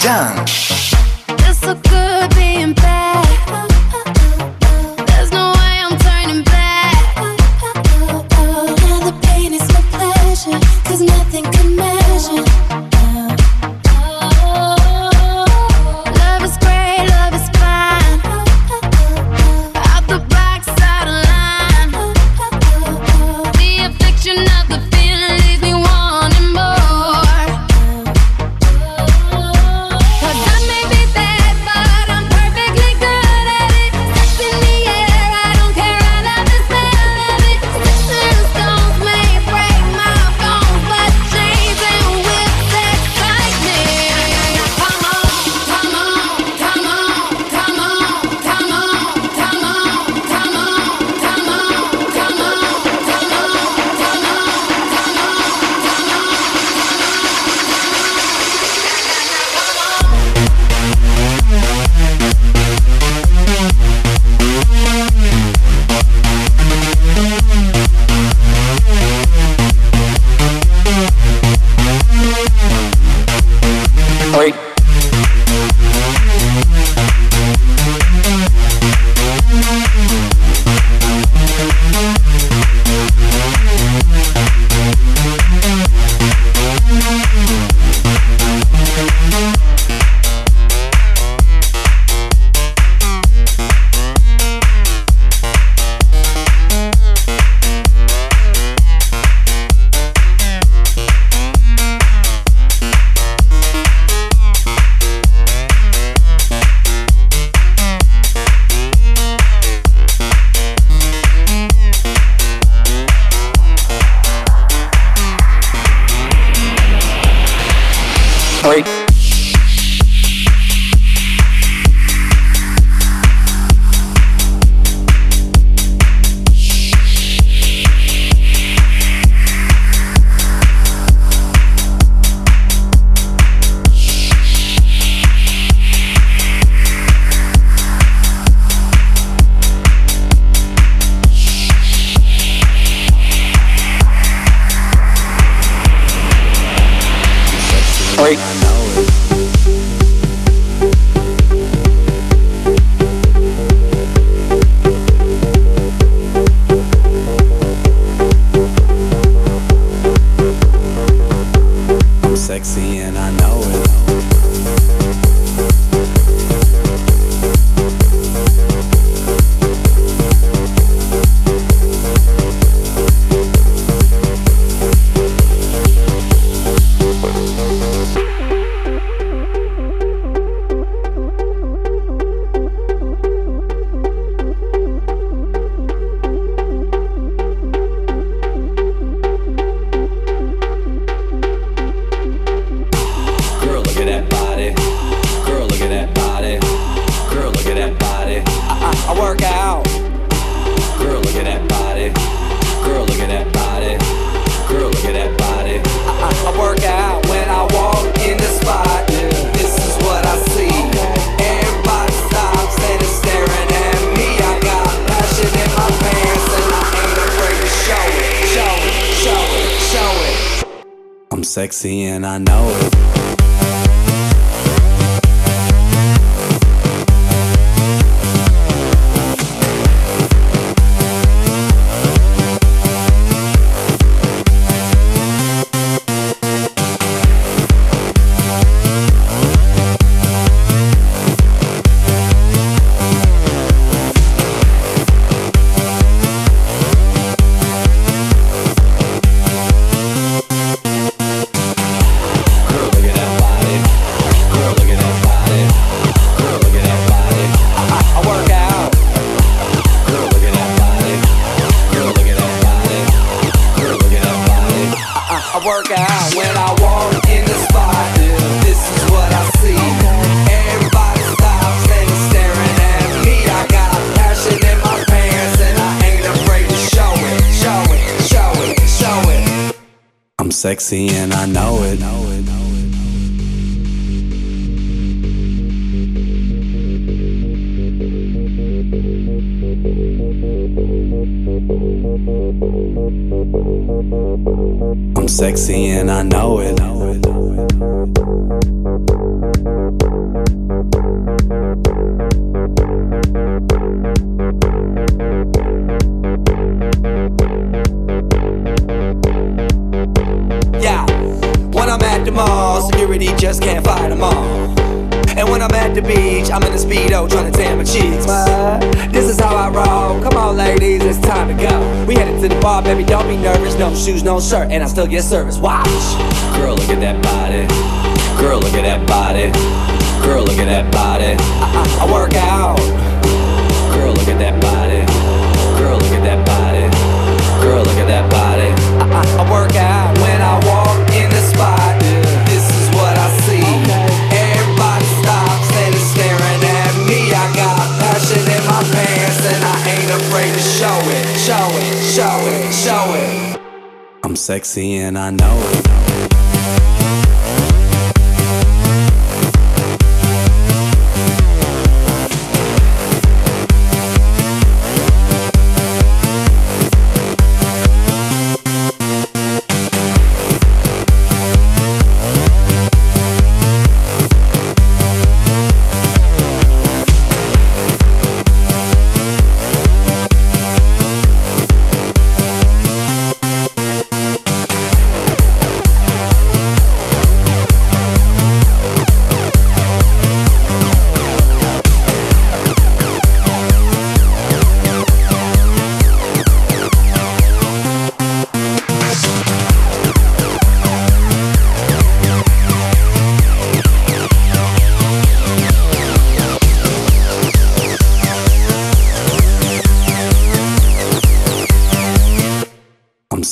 done. And I know sexy and I know it. Yeah, when I'm at the mall, security just can't fight them all. And when I'm at the beach, I'm in a speedo trying bar, baby. Don't be nervous. No shoes, no shirt, and I still get service. Watch. Girl, look at that body. Girl, look at that body. Girl, look at that body. I, I, I work out. Girl, look at that body. Girl, look at that body. Girl, look at that body. Sexy and I know it.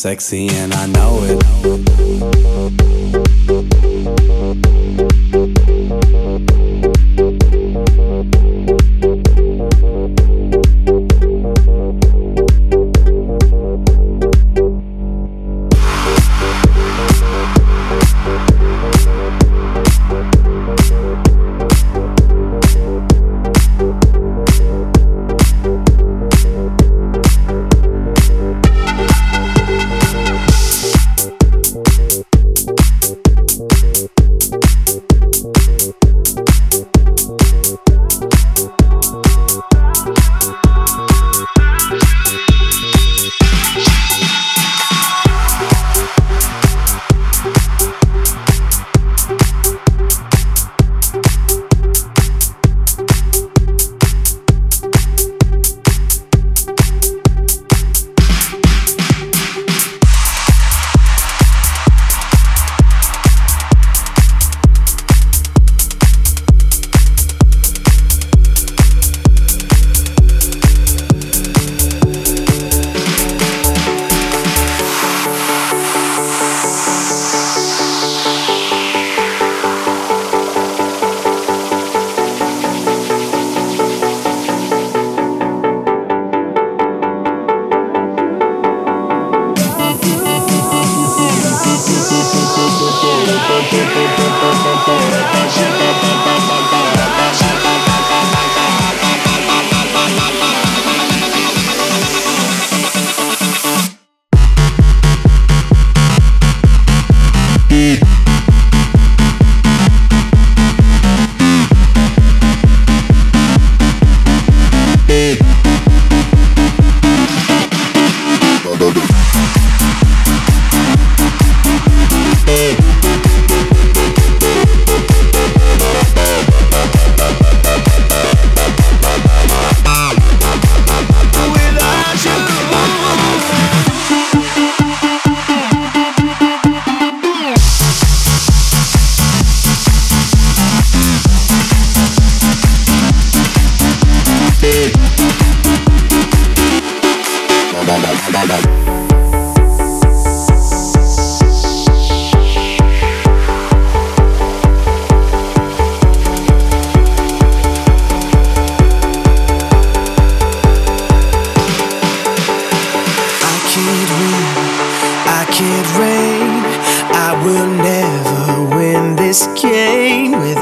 Sexy and I know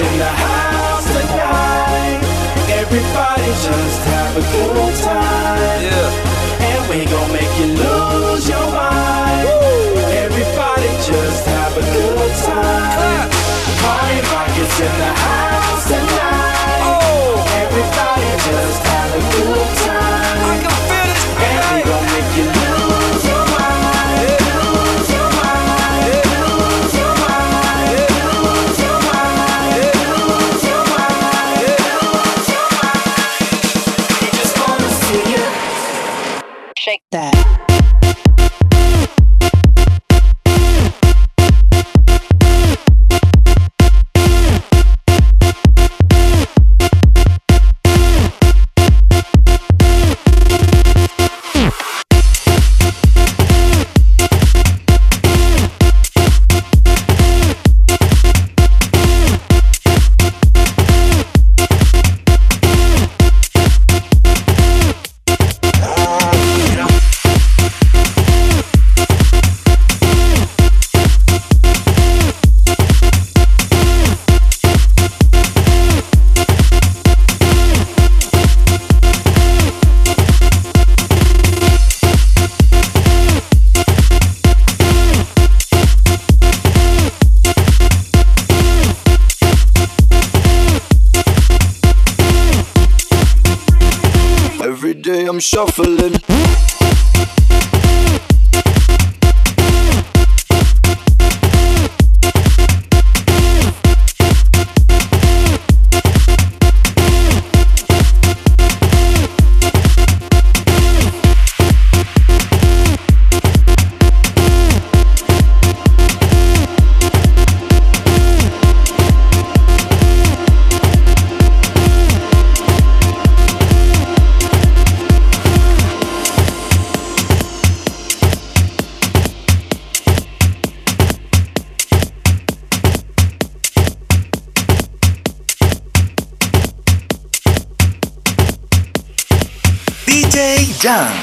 In the house tonight. Everybody just Jan.